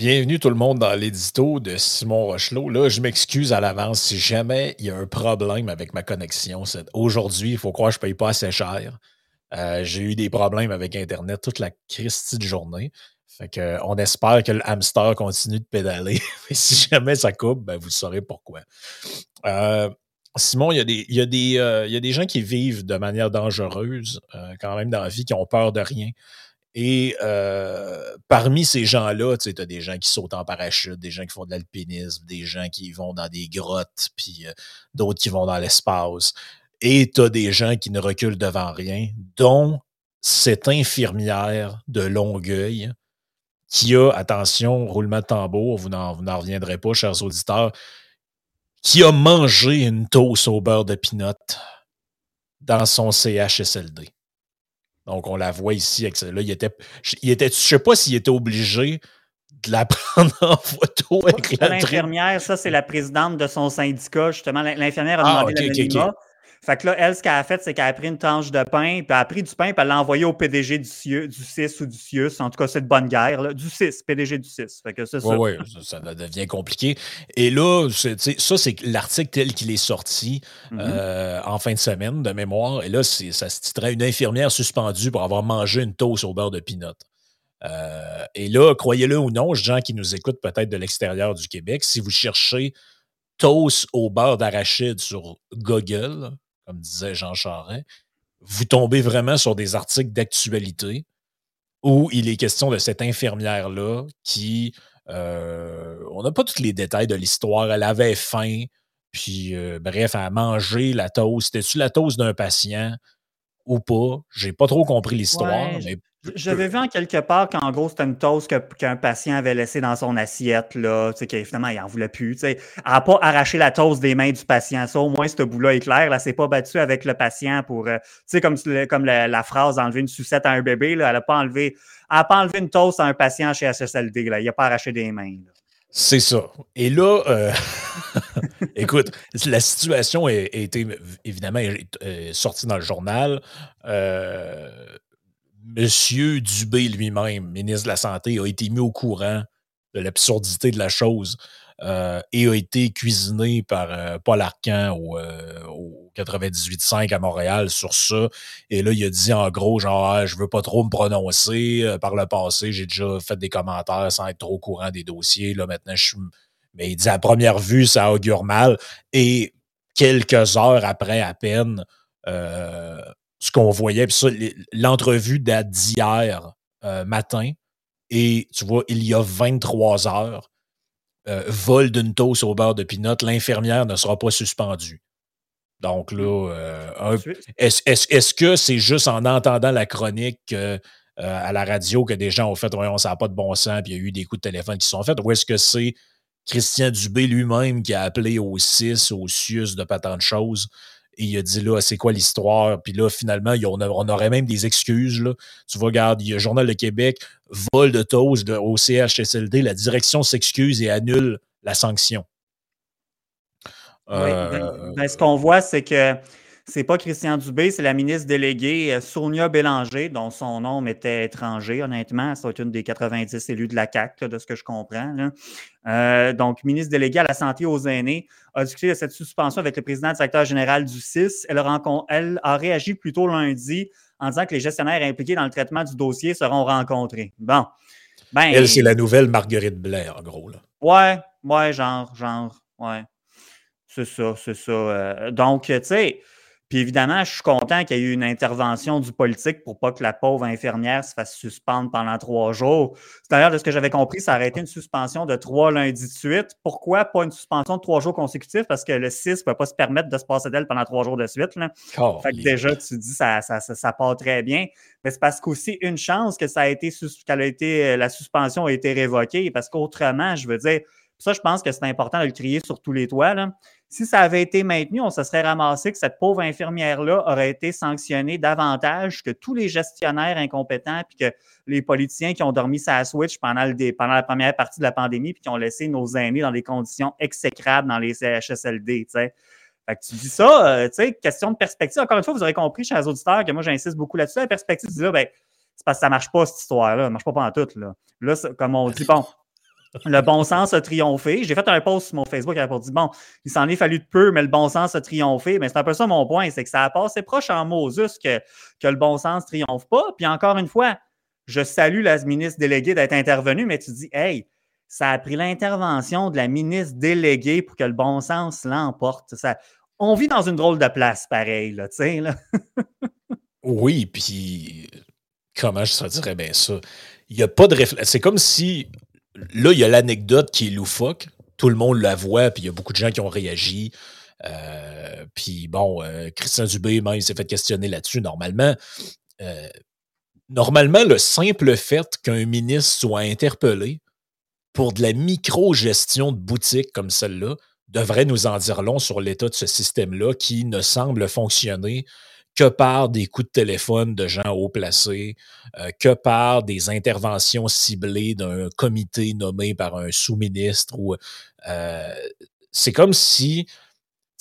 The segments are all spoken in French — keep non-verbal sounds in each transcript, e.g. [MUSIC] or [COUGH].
Bienvenue tout le monde dans l'édito de Simon Rochelot. Là, je m'excuse à l'avance si jamais il y a un problème avec ma connexion. Aujourd'hui, il faut croire que je ne paye pas assez cher. Euh, j'ai eu des problèmes avec Internet toute la Christie de journée. Fait on espère que le hamster continue de pédaler. [LAUGHS] Si jamais ça coupe, ben, vous saurez pourquoi. Euh, Simon, il y, a des, il, y a des, euh, il y, a des, gens qui vivent de manière dangereuse, quand même dans la vie, qui ont peur de rien. Et euh, parmi ces gens-là, tu as des gens qui sautent en parachute, des gens qui font de l'alpinisme, des gens qui vont dans des grottes, puis euh, d'autres qui vont dans l'espace. Et tu as des gens qui ne reculent devant rien, dont cette infirmière de Longueuil qui a, attention, roulement de tambour, vous n'en reviendrez pas, chers auditeurs, qui a mangé une toast au beurre de pinot dans son CHSLD. Donc, on la voit ici. Avec ça. Là, il était, il était, je ne sais pas s'il était obligé de la [LAUGHS] prendre en photo avec L'infirmière, ça, c'est la présidente de son syndicat. Justement, l'infirmière a ah, demandé ah, okay, fait que là, elle, ce qu'elle a fait, c'est qu'elle a pris une tranche de pain, puis elle a pris du pain, puis elle l'a envoyé au PDG du, CIE, du CIS ou du CIUS. En tout cas, c'est de bonne guerre, là. du CIS, PDG du CIS. Fait que c'est ça. Oui, ça devient compliqué. Et là, ça, c'est l'article tel qu'il est sorti mm-hmm. euh, en fin de semaine, de mémoire. Et là, ça se titrait Une infirmière suspendue pour avoir mangé une toast au beurre de pinot. Euh, et là, croyez-le ou non, gens qui nous écoutent peut-être de l'extérieur du Québec, si vous cherchez toast au beurre d'arachide sur Google, comme disait Jean Charest, vous tombez vraiment sur des articles d'actualité où il est question de cette infirmière-là qui, euh, on n'a pas tous les détails de l'histoire, elle avait faim, puis euh, bref, elle a mangé la toast. C'était-tu la toast d'un patient? Ou pas? J'ai pas trop compris l'histoire, mais j'avais vu en quelque part qu'en gros, c'était une toast qu'un patient avait laissé dans son assiette, là, tu sais, finalement, il n'en voulait plus. Tu sais. Elle n'a pas arraché la toast des mains du patient. Ça, au moins, ce bout-là est clair. Là, c'est pas battu avec le patient pour, euh, tu sais, comme, comme la, phrase enlever une sucette à un bébé, là, elle n'a pas enlevé, elle pas enlevé une toast à un patient chez SSLD, là. Il n'a pas arraché des mains, C'est ça. Et là, euh, [LAUGHS] écoute, la situation a, été évidemment sortie dans le journal. Euh, Monsieur Dubé lui-même, ministre de la Santé, a été mis au courant de l'absurdité de la chose euh, et a été cuisiné par Paul Arcan au 98.5 à Montréal sur ça. Et là, il a dit en gros, genre, ah, je veux pas trop me prononcer. Par le passé, j'ai déjà fait des commentaires sans être trop au courant des dossiers. Là, maintenant, je suis. Mais il dit à première vue, ça augure mal. Et quelques heures après, à peine, ce qu'on voyait. l'entrevue date d'hier euh, matin. Et tu vois, il y a 23 heures, euh, vol d'une toast au beurre de pinot, l'infirmière ne sera pas suspendue. Donc là, euh, est-ce que c'est juste en entendant la chronique à la radio que des gens ont fait, voyons, ça n'a pas de bon sens, puis il y a eu des coups de téléphone qui sont faits, ou est-ce que c'est Christian Dubé lui-même qui a appelé au 6, au CIUS de pas tant de choses et il a dit là, c'est quoi l'histoire? Puis là, finalement, on, aurait même des excuses. Là. Tu vois, regarde, il y a Journal de Québec, vol de toast au CHSLD, la direction s'excuse et annule la sanction. Oui, ben, euh, ben, ce qu'on voit, c'est que c'est pas Christian Dubé, c'est la ministre déléguée euh, Sonia Bélanger, dont son nom était étranger, honnêtement. C'est une des 90 élus de la CAC, de ce que je comprends. Euh, donc, ministre déléguée à la santé aux aînés, a discuté de cette suspension avec le président directeur général du CIS. Elle a, elle a réagi plus tôt lundi en disant que les gestionnaires impliqués dans le traitement du dossier seront rencontrés. Bon. Ben, elle, c'est la nouvelle Marguerite Blais, en gros. Là. Ouais, ouais, genre, genre, ouais. C'est ça, c'est ça. Euh, donc, tu sais, puis évidemment, je suis content qu'il y ait eu une intervention du politique pour pas que la pauvre infirmière se fasse suspendre pendant trois jours. C'est-à-dire, de ce que j'avais compris, ça aurait été une suspension de trois lundis de suite. Pourquoi pas une suspension de trois jours consécutifs? Parce que le 6 ne peut pas se permettre de se passer d'elle pendant trois jours de suite. Là. fait que déjà, tu dis ça, ça, ça, part très bien. Mais c'est parce qu'aussi une chance que ça a été qu'elle a été la suspension a été révoquée. Parce qu'autrement, je veux dire, ça, je pense que c'est important de le crier sur tous les toits. Là. Si ça avait été maintenu, on se serait ramassé que cette pauvre infirmière-là aurait été sanctionnée davantage que tous les gestionnaires incompétents puis que les politiciens qui ont dormi sa switch pendant, la première partie de la pandémie puis qui ont laissé nos aînés dans des conditions exécrables dans les CHSLD. Fait que tu dis ça, euh, tu sais, question de perspective. Encore une fois, vous aurez compris, chers auditeurs, que moi, j'insiste beaucoup là-dessus. La perspective, tu là, ben, c'est parce que ça marche pas, cette histoire-là. Ça marche pas, pas en tout. Là, là comme on dit, bon, le bon sens a triomphé. J'ai fait un post sur mon Facebook pour dire bon, il s'en est fallu de peu, mais le bon sens a triomphé. Mais c'est un peu ça mon point, c'est que ça a passé proche en Moses que, le bon sens triomphe pas. Puis encore une fois, je salue la ministre déléguée d'être intervenue, mais tu dis, hey, ça a pris l'intervention de la ministre déléguée pour que le bon sens l'emporte. On vit dans une drôle de place, pareil, là, tu sais, [LAUGHS] oui, puis comment je dirais bien ça? Il n'y a pas de réflexe. C'est comme si là, il y a l'anecdote qui est loufoque. Tout le monde la voit, puis il y a beaucoup de gens qui ont réagi. Euh, puis bon, euh, Christian Dubé, même, s'est fait questionner là-dessus. Normalement, euh, normalement, le simple fait qu'un ministre soit interpellé pour de la micro-gestion de boutique comme celle-là devrait nous en dire long sur l'état de ce système-là qui ne semble fonctionner que par des coups de téléphone de gens haut placés, euh, que par des interventions ciblées d'un comité nommé par un sous-ministre ou euh, c'est comme si,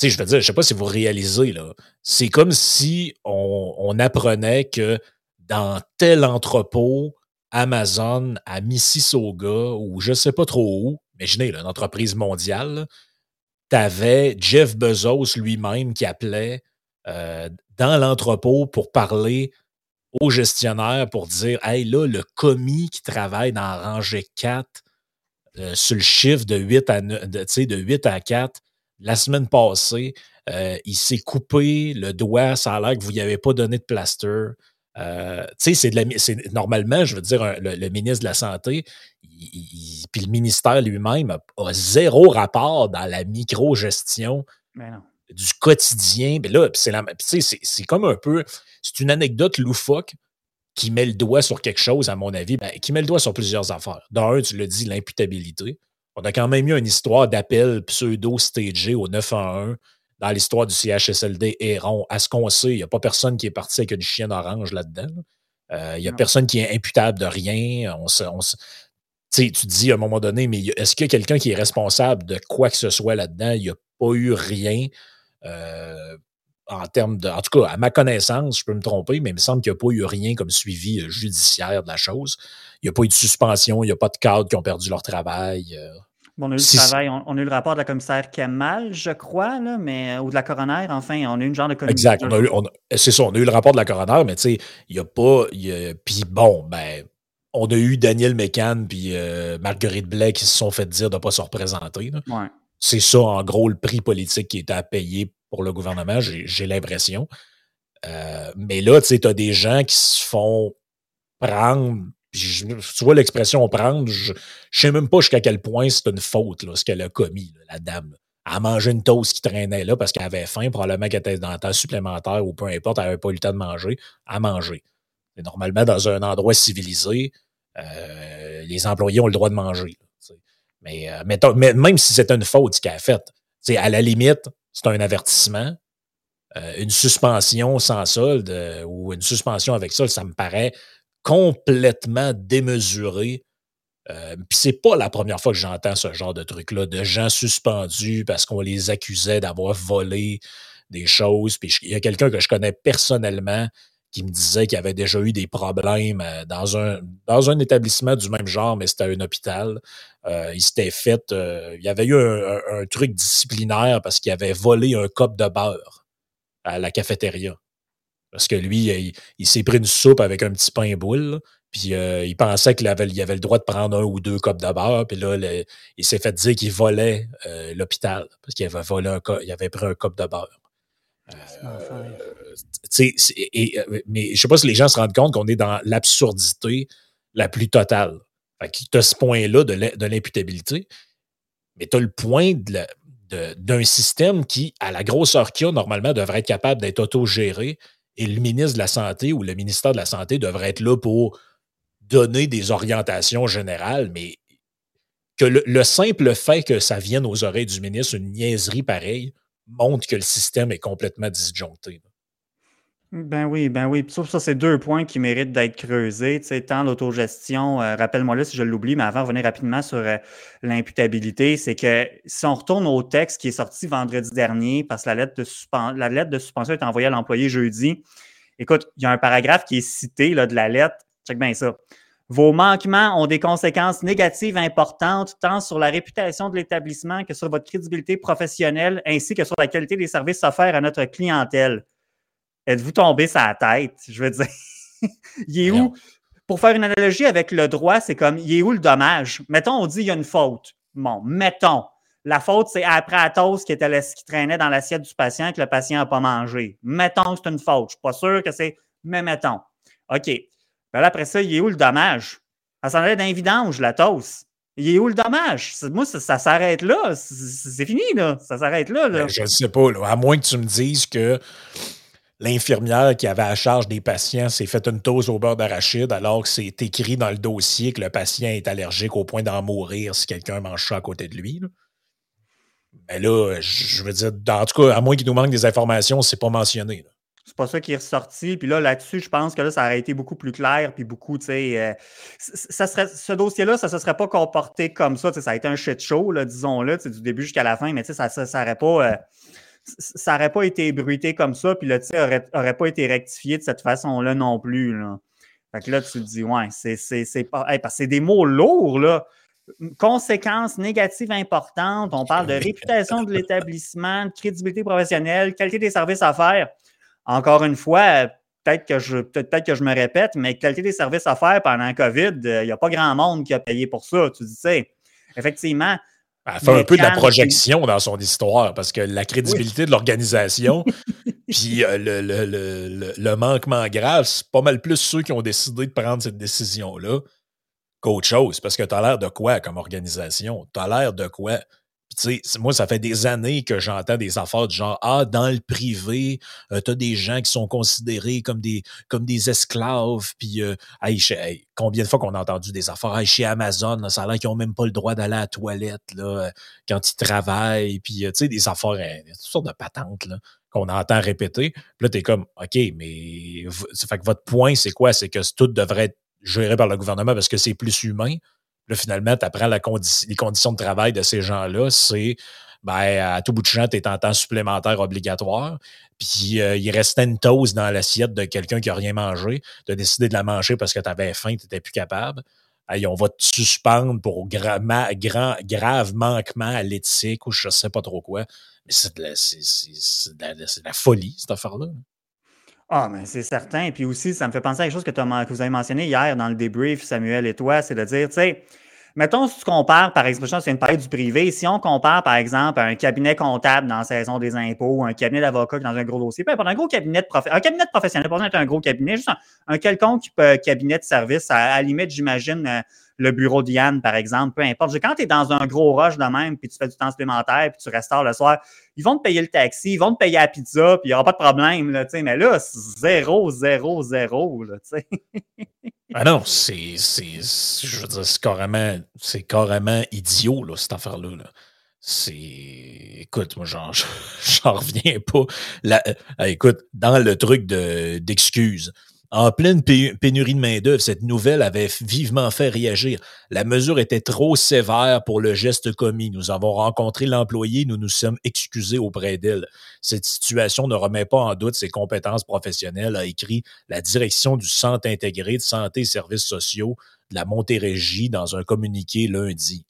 je veux dire, je sais pas si vous réalisez là, c'est comme si on, on, apprenait que dans tel entrepôt Amazon à Mississauga ou je sais pas trop où, imaginez là, une entreprise mondiale, tu avais Jeff Bezos lui-même qui appelait euh, dans l'entrepôt pour parler au gestionnaire pour dire Hey, là, le commis qui travaille dans rangée 4 euh, sur le chiffre de 8 à, de, de 8 à 4, la semaine passée, euh, il s'est coupé le doigt, ça a l'air que vous n'y avez pas donné de plaster. C'est normalement, je veux dire, le, ministre de la Santé, puis le ministère lui-même a, zéro rapport dans la micro-gestion du quotidien. Mais là, c'est comme un peu, c'est une anecdote loufoque qui met le doigt sur quelque chose, à mon avis, ben, qui met le doigt sur plusieurs affaires. Dans un, tu le dis, l'imputabilité. On a quand même eu une histoire d'appel pseudo-stagé au 911 dans l'histoire du CHSLD Héron. À ce qu'on sait, il n'y a pas personne qui est parti avec une chienne orange là-dedans. Euh, il n'y a personne qui est imputable de rien. On tu te dis à un moment donné, mais est-ce qu'il y a quelqu'un qui est responsable de quoi que ce soit là-dedans? Il n'y a pas eu rien. Euh, en termes de. En tout cas, à ma connaissance, je peux me tromper, mais il me semble qu'il n'y a pas eu rien comme suivi euh, judiciaire de la chose. Il n'y a pas eu de suspension, il n'y a pas de cadres qui ont perdu leur travail. Euh. on a eu le travail, on, a eu le rapport de la commissaire Kemal, je crois, là, mais, ou de la coroner, enfin, on a eu une genre de commission. Exact, c'est ça, on a eu le rapport de la coroner, mais tu sais, il n'y a pas. Puis bon, ben, on a eu Daniel McCann puis Marguerite Blais qui se sont fait dire de ne pas se représenter. Ouais. C'est ça, en gros, le prix politique qui était à payer pour le gouvernement, j'ai l'impression. Euh, mais là, tu sais, as des gens qui se font prendre. tu vois l'expression prendre, je ne sais même pas jusqu'à quel point c'est une faute, là, ce qu'elle a commis, la dame. À manger une toast qui traînait là parce qu'elle avait faim, probablement qu'elle était dans le temps supplémentaire ou peu importe, elle n'avait pas eu le temps de manger, à manger. Normalement, dans un endroit civilisé, euh, les employés ont le droit de manger. Mais, euh, mais, même si c'était une faute qu'elle a faite, à la limite, c'est un avertissement. Euh, une suspension sans solde euh, ou une suspension avec solde, ça me paraît complètement démesuré. Puis c'est pas la première fois que j'entends ce genre de truc-là, de gens suspendus parce qu'on les accusait d'avoir volé des choses. Puis il y a quelqu'un que je connais personnellement qui me disait qu'il avait déjà eu des problèmes euh, dans un, dans un établissement du même genre, mais c'était un hôpital. Euh, il s'était fait, euh, il avait eu un, truc disciplinaire parce qu'il avait volé un cop de beurre à la cafétéria. Parce que lui, il, s'est pris une soupe avec un petit pain boule, puis il pensait qu'il avait, il avait le droit de prendre un ou deux copes de beurre, puis là, il s'est fait dire qu'il volait l'hôpital parce qu'il avait volé un, il avait pris un cop de beurre. Euh, et, euh, mais je sais pas si les gens se rendent compte qu'on est dans l'absurdité la plus totale. tu as ce point-là de l'imputabilité, mais tu as le point d'un système qui, à la grosseur qu'il a, normalement, devrait être capable d'être autogéré et le ministre de la Santé ou le ministère de la Santé devrait être là pour donner des orientations générales, mais que le simple fait que ça vienne aux oreilles du ministre, une niaiserie pareille, montre que le système est complètement disjoncté. Ben oui, ben oui. Sauf ça, c'est deux points qui méritent d'être creusés. Tant l'autogestion, euh, rappelle-moi là si je l'oublie, mais avant revenir rapidement sur euh, l'imputabilité, c'est que si on retourne au texte qui est sorti vendredi dernier, parce que la lettre de, la lettre de suspension est envoyée à l'employé jeudi, écoute, il y a un paragraphe qui est cité là, de la lettre. Check bien ça. Vos manquements ont des conséquences négatives importantes tant sur la réputation de l'établissement que sur votre crédibilité professionnelle ainsi que sur la qualité des services offerts à notre clientèle. Êtes-vous tombé la tête? Je veux dire, [LAUGHS] il est où? Pour faire une analogie avec le droit, c'est comme, il est où le dommage? Mettons, on dit il y a une faute. Bon, mettons. La faute, c'est après la toast qui, était, qui traînait dans l'assiette du patient que le patient n'a pas mangé. Mettons que c'est une faute. Je ne suis pas sûr que c'est, mais mettons. OK. Ben là, après ça, il est où le dommage? Ça s'en allait d'un vidange, la toast. Il est où le dommage? Moi, ça, s'arrête là. C'est fini, là. Ça s'arrête là. Ben, je ne sais pas. À moins que tu me dises que l'infirmière qui avait à charge des patients s'est fait une dose au beurre d'arachide alors que c'est écrit dans le dossier que le patient est allergique au point d'en mourir si quelqu'un mange ça à côté de lui. Mais là, je veux dire, en tout cas, à moins qu'il nous manque des informations, c'est pas mentionné. C'est pas ça qui est ressorti. Puis là, là-dessus, je pense que là, ça aurait été beaucoup plus clair. Puis beaucoup, tu sais, euh, ça ce dossier-là, ça ne se serait pas comporté comme ça. Ça a été un shit show, disons-le, du début jusqu'à la fin, mais ça n'aurait pas. Euh, ça aurait pas été bruité comme ça, puis le tir aurait, aurait pas été rectifié de cette façon-là non plus. Là. Fait que là, tu te dis, ouais, c'est pas. parce que c'est des mots lourds, là conséquences négatives importantes. On parle de réputation de l'établissement, de crédibilité professionnelle, qualité des services à faire. Encore une fois, peut-être que je peut-être que je me répète, mais qualité des services à faire pendant la COVID, il n'y a pas grand monde qui a payé pour ça. Tu sais, effectivement. Elle fait un peu de la projection dans son histoire parce que la crédibilité de l'organisation, [LAUGHS] puis euh, le, le, le, manquement grave, c'est pas mal plus ceux qui ont décidé de prendre cette décision-là qu'autre chose. Parce que tu as l'air de quoi comme organisation? Tu as l'air de quoi? Sais, moi, ça fait des années que j'entends des affaires du genre Ah, dans le privé, euh, tu as des gens qui sont considérés comme des, comme des esclaves. Puis, euh, combien de fois qu'on a entendu des affaires chez Amazon, ça a l'air qu'ils n'ont même pas le droit d'aller à la toilette là, euh, quand ils travaillent. Puis, tu sais, des affaires, toutes sortes de patentes là, qu'on entend répéter. Puis là, tu es comme OK, mais fait que votre point, c'est quoi? C'est que tout devrait être géré par le gouvernement parce que c'est plus humain? Là, finalement, tu apprends les conditions de travail de ces gens-là. C'est ben, à tout bout de champ, tu es en temps supplémentaire obligatoire. Puis euh, il restait une toast dans l'assiette de quelqu'un qui n'a rien mangé. Tu as décidé de la manger parce que tu avais faim, tu n'étais plus capable. Hey, on va te suspendre pour grave manquement à l'éthique ou je ne sais pas trop quoi. Mais c'est de, de, la folie, cette affaire-là. Ah, mais c'est certain. Puis aussi, ça me fait penser à quelque chose que, que vous avez mentionné hier dans le débrief, Samuel et toi, c'est de dire, tu sais, mettons, si tu compares, par exemple, c'est une parler du privé, si on compare, par exemple, un cabinet comptable dans la saison des impôts, un cabinet d'avocat dans un gros dossier, peu importe, un gros cabinet de un cabinet professionnel, pas être un gros cabinet, juste un, quelconque cabinet de service, à, limite, j'imagine, euh, le bureau d'Yann, par exemple, peu importe. Quand tu es dans un gros rush de même, puis tu fais du temps supplémentaire, puis tu restes tard le soir, ils vont te payer le taxi, ils vont te payer la pizza, puis il n'y aura pas de problème. Là, mais là, zéro, zéro, zéro. Là, [LAUGHS] ah non, c'est, je veux dire, c'est carrément, c'est carrément idiot, là, cette affaire-là. c'est écoute moi j'en [LAUGHS] reviens pas euh, écoute dans le truc de d'excuses en pleine pénurie de main-d'œuvre, cette nouvelle avait vivement fait réagir. La mesure était trop sévère pour le geste commis. Nous avons rencontré l'employé, nous nous sommes excusés auprès d'elle. Cette situation ne remet pas en doute ses compétences professionnelles, a écrit la direction du Centre intégré de santé et services sociaux de la Montérégie dans un communiqué lundi.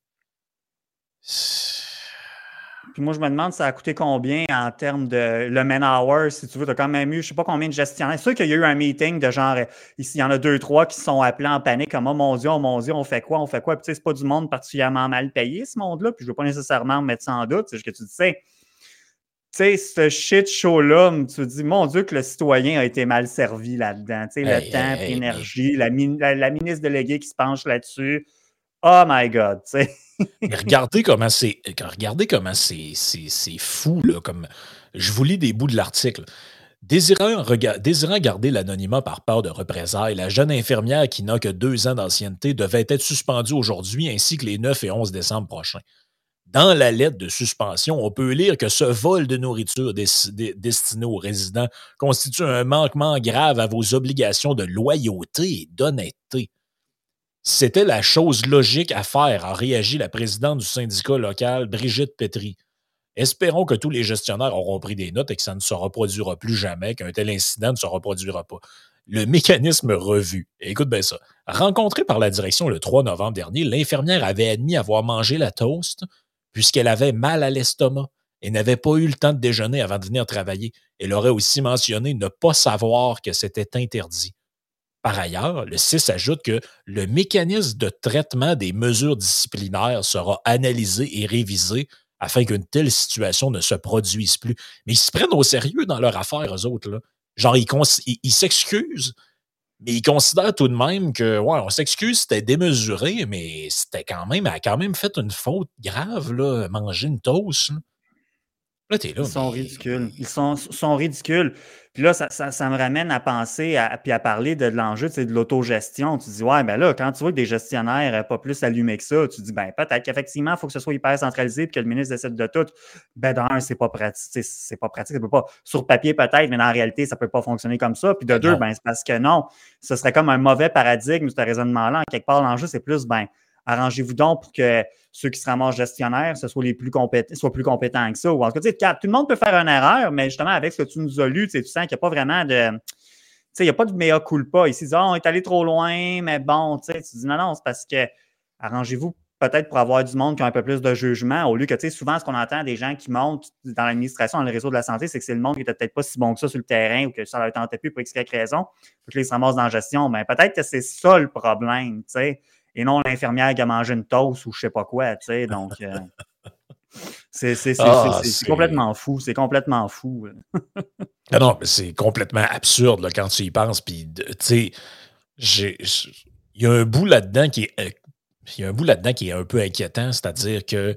Puis moi, je me demande, ça a coûté combien en termes de le man hour, si tu veux. Tu as quand même eu, je ne sais pas combien de gestionnaires. C'est sûr qu'il y a eu un meeting de genre, ici, il y en a deux, trois qui sont appelés en panique, comme, oh mon Dieu, oh mon Dieu, on fait quoi, on fait quoi? Puis tu sais, c'est pas du monde particulièrement mal payé, ce monde-là. Puis je ne veux pas nécessairement mettre ça en doute. C'est ce que tu sais. Tu sais, ce shit show-là, tu te dis, mon Dieu, que le citoyen a été mal servi là-dedans. Tu sais, le temps, l'énergie, la, la, ministre déléguée qui se penche là-dessus. Oh my God, regardez comment c'est. Regardez comment c'est, fou, là, comme. Je vous lis des bouts de l'article. Désirant, désirant, garder l'anonymat par peur de représailles, la jeune infirmière qui n'a que deux ans d'ancienneté devait être suspendue aujourd'hui ainsi que les 9 et 11 décembre prochains. Dans la lettre de suspension, on peut lire que ce vol de nourriture destiné aux résidents constitue un manquement grave à vos obligations de loyauté et d'honnêteté. C'était la chose logique à faire, a réagi la présidente du syndicat local, Brigitte Petry. Espérons que tous les gestionnaires auront pris des notes et que ça ne se reproduira plus jamais, qu'un tel incident ne se reproduira pas. le mécanisme revu. Écoute bien ça. Rencontrée par la direction le 3 novembre dernier, l'infirmière avait admis avoir mangé la toast puisqu'elle avait mal à l'estomac et n'avait pas eu le temps de déjeuner avant de venir travailler. Elle aurait aussi mentionné ne pas savoir que c'était interdit. Par ailleurs, le 6 ajoute que le mécanisme de traitement des mesures disciplinaires sera analysé et révisé afin qu'une telle situation ne se produise plus. Mais ils se prennent au sérieux dans leur affaire, eux autres. Là. Genre, ils s'excusent, mais ils considèrent tout de même que, ouais, on s'excuse, c'était démesuré, mais c'était quand même, elle a quand même fait une faute grave, là, manger une toast. Là, Ils sont ridicules. Ils sont, sont ridicules. Puis là, ça, ça, me ramène à penser à, puis à parler de, l'enjeu de l'autogestion. Tu dis, ouais, ben là, quand tu vois que des gestionnaires pas plus allumés que ça, tu dis, ben peut-être qu'effectivement, il faut que ce soit hyper centralisé puis que le ministre décide de tout. Ben d'un, c'est pas pratique. C'est pas pratique. Ça peut pas, sur papier peut-être, mais la réalité, ça peut pas fonctionner comme ça. Puis de deux, ben c'est parce que non, ce serait comme un mauvais paradigme, ce raisonnement-là. Quelque part, l'enjeu, c'est plus, ben, arrangez-vous donc pour que ceux qui se ramassent gestionnaires soient plus compétents que ça. En tout cas, tout le monde peut faire une erreur, mais justement, avec ce que tu nous as lu, tu sens qu'il n'y a pas vraiment de. il n'y a pas de mea culpa. Ici, oh, on est allé trop loin, mais bon, tu dis non, non, c'est parce que arrangez-vous peut-être pour avoir du monde qui a un peu plus de jugement, au lieu que, tu sais, souvent, ce qu'on entend des gens qui montent dans l'administration, dans le réseau de la santé, c'est que c'est le monde qui n'était peut-être pas si bon que ça sur le terrain ou que ça leur tentait plus pour X raison, puis que les se ramassent dans la gestion. Mais peut-être que c'est ça le problème, tu sais et non l'infirmière qui a mangé une toast ou je sais pas quoi, tu sais. Donc, euh, [LAUGHS] c'est ah, complètement fou. C'est complètement fou. ah non, c'est complètement absurde là, quand tu y penses. Puis, tu sais, il y a un bout là-dedans qui est. Euh, il y a un bout là-dedans qui est un peu inquiétant, c'est-à-dire que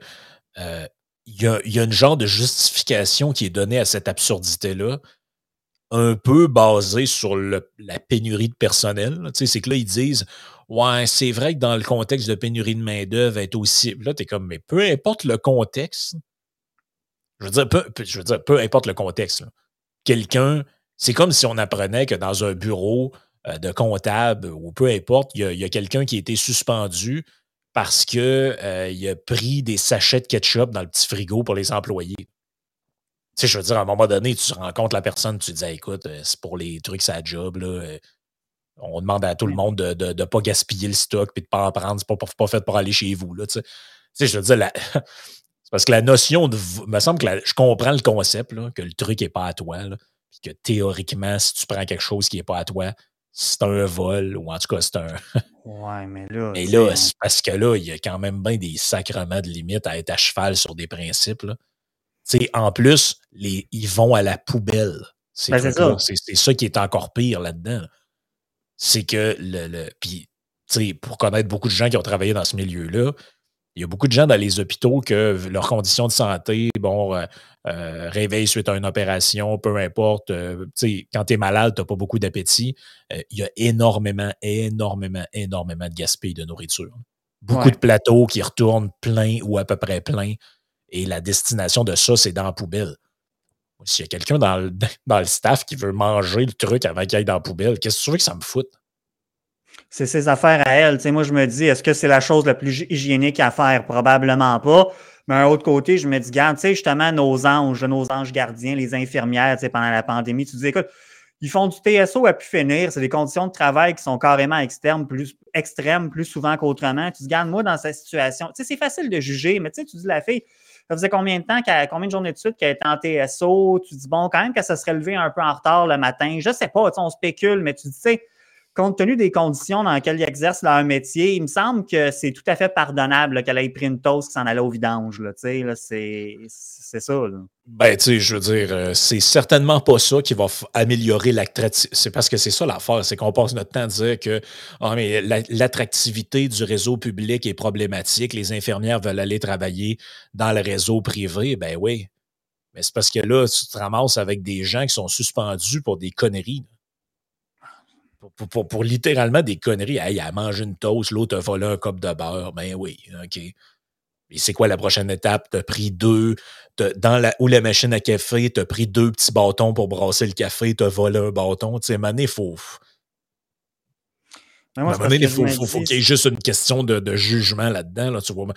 euh, il, y a, y, a, une genre de justification qui est donnée à cette absurdité-là, un peu basée sur la pénurie de personnel. C'est que là, ils disent Ouais, c'est vrai que dans le contexte de pénurie de main-d'œuvre, être aussi. Là, tu es comme, mais peu importe le contexte, je veux dire, peu, peu importe le contexte, quelqu'un, c'est comme si on apprenait que dans un bureau euh, de comptable ou peu importe, il y a, quelqu'un qui a été suspendu parce qu'il euh, a pris des sachets de ketchup dans le petit frigo pour les employés. Sais, je veux dire, à un moment donné, tu rencontres la personne, tu te dis, écoute, euh, c'est pour les trucs, ça job, là on demande à tout le monde de ne pas gaspiller le stock et de ne pas en prendre. C'est pas, pas fait pour aller chez vous. Là, tu sais, je veux dire, [LAUGHS] c'est parce que la notion de. Il me semble que je comprends le concept, là, que le truc n'est pas à toi. puis que théoriquement, si tu prends quelque chose qui n'est pas à toi, c'est un vol, ou en tout cas, c'est un. [LAUGHS] ouais, mais là. Mais là, c'est parce que là, il y a quand même bien des sacrements de limite à être à cheval sur des principes. Là. En plus, les, ils vont à la poubelle. C'est ben, ça. ça qui est encore pire là-dedans. là dedans c'est que le. le puis, pour connaître beaucoup de gens qui ont travaillé dans ce milieu-là, il y a beaucoup de gens dans les hôpitaux que leurs conditions de santé, bon, euh, euh, réveil suite à une opération, peu importe, euh, quand tu es malade, tu n'as pas beaucoup d'appétit. il y a énormément, énormément, énormément de gaspillage de nourriture. Beaucoup de plateaux qui retournent pleins ou à peu près pleins. Et la destination de ça, c'est dans la poubelle. S'il y a quelqu'un dans le, [LAUGHS] dans le staff qui veut manger le truc avant qu'il aille dans la poubelle, qu'est-ce que tu veux que ça me foute? C'est ses affaires à elle. moi, je me dis, est-ce que c'est la chose la plus hygiénique à faire? Probablement pas. Mais d'un autre côté, je me dis, garde, tu sais, justement, nos anges, nos anges gardiens, les infirmières, pendant la pandémie, tu dis, écoute, ils font du TSO à pu finir. C'est des conditions de travail qui sont carrément externes, plus, extrêmes, plus souvent qu'autrement. Tu te garde, moi, dans cette situation, tu sais, c'est facile de juger, mais tu sais, tu dis, la fille, ça faisait combien de temps, combien de journées de suite qu'elle était en TSO? Tu dis, bon, quand même qu'elle se serait levée un peu en retard le matin. Je sais pas, on spécule, mais tu dis, tu sais, compte tenu des conditions dans lesquelles ils exercent leur métier, il me semble que c'est tout à fait pardonnable qu'elle ait pris une toast qui s'en allait au vidange. C'est, ça. Ben, tu sais, je veux dire, euh, c'est certainement pas ça qui va améliorer l'attractivité. C'est parce que c'est ça l'affaire, c'est qu'on passe notre temps à dire que oh, mais l'attractivité du réseau public est problématique, les infirmières veulent aller travailler dans le réseau privé. Ben oui. Mais c'est parce que là, tu te ramasses avec des gens qui sont suspendus pour des conneries pour, littéralement des conneries. Hey, a mangé une toast, l'autre a volé un cop de beurre. Ben oui, OK. Et c'est quoi la prochaine étape? Tu as pris deux, dans la, ou la machine à café, tu as pris deux petits bâtons pour brasser le café, tu as volé un bâton. Tu sais, mané, faut. il faut, qu'il y ait juste une question de, jugement là-dedans. Là, tu vois.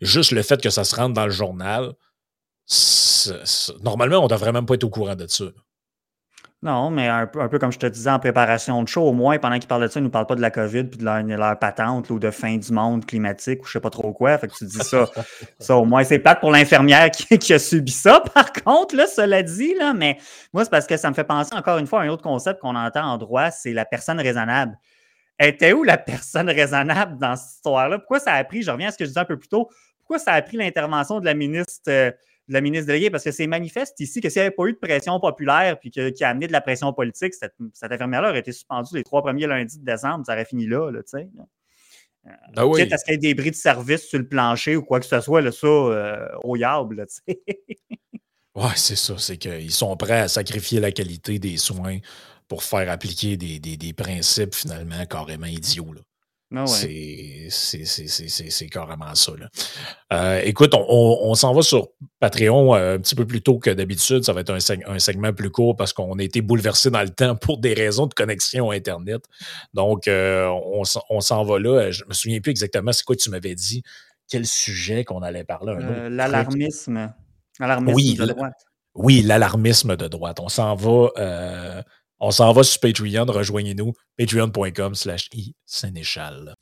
juste le fait que ça se rentre dans le journal, normalement, on ne devrait même pas être au courant de ça. Non, mais un peu, un peu comme je te disais en préparation de show, au moins, pendant qu'ils parlent de ça, ils ne nous parlent pas de la COVID puis de leur, patente ou de fin du monde climatique ou je sais pas trop quoi. Fait que tu dis ça. [LAUGHS] ça, au moins, c'est plate pour l'infirmière qui, a subi ça, par contre, là, cela dit, là, mais moi, c'est parce que ça me fait penser encore une fois à un autre concept qu'on entend en droit, c'est la personne raisonnable. était où la personne raisonnable dans cette histoire-là? Pourquoi ça a pris, je reviens à ce que je disais un peu plus tôt, pourquoi ça a pris l'intervention de la ministre? Euh, la ministre déléguée, parce que c'est manifeste ici que s'il n'y avait pas eu de pression populaire puis qui a amené de la pression politique, cette, cette infirmière-là aurait été suspendue les trois premiers lundis de décembre, ça aurait fini là, là tu sais. Ah oui. Quitte à ce qu'il y ait des bris de service sur le plancher ou quoi que ce soit, là, ça, euh, au yable, tu sais. [LAUGHS] ouais, c'est ça. C'est qu'ils sont prêts à sacrifier la qualité des soins pour faire appliquer des, des, des principes finalement carrément idiots. Là. Ah c'est carrément ça. Euh, écoute, on, s'en va sur Patreon euh, un petit peu plus tôt que d'habitude. Ça va être un, segment plus court parce qu'on a été bouleversé dans le temps pour des raisons de connexion Internet. Donc, euh, on, s'en va là. Je me souviens plus exactement c'est quoi tu m'avais dit. Quel sujet qu'on allait parler? L'alarmisme. L'alarmisme oui, de droite. Oui, l'alarmisme de droite. On s'en va on s'en va sur Patreon, rejoignez-nous, patreon.com slash i Sénéchal.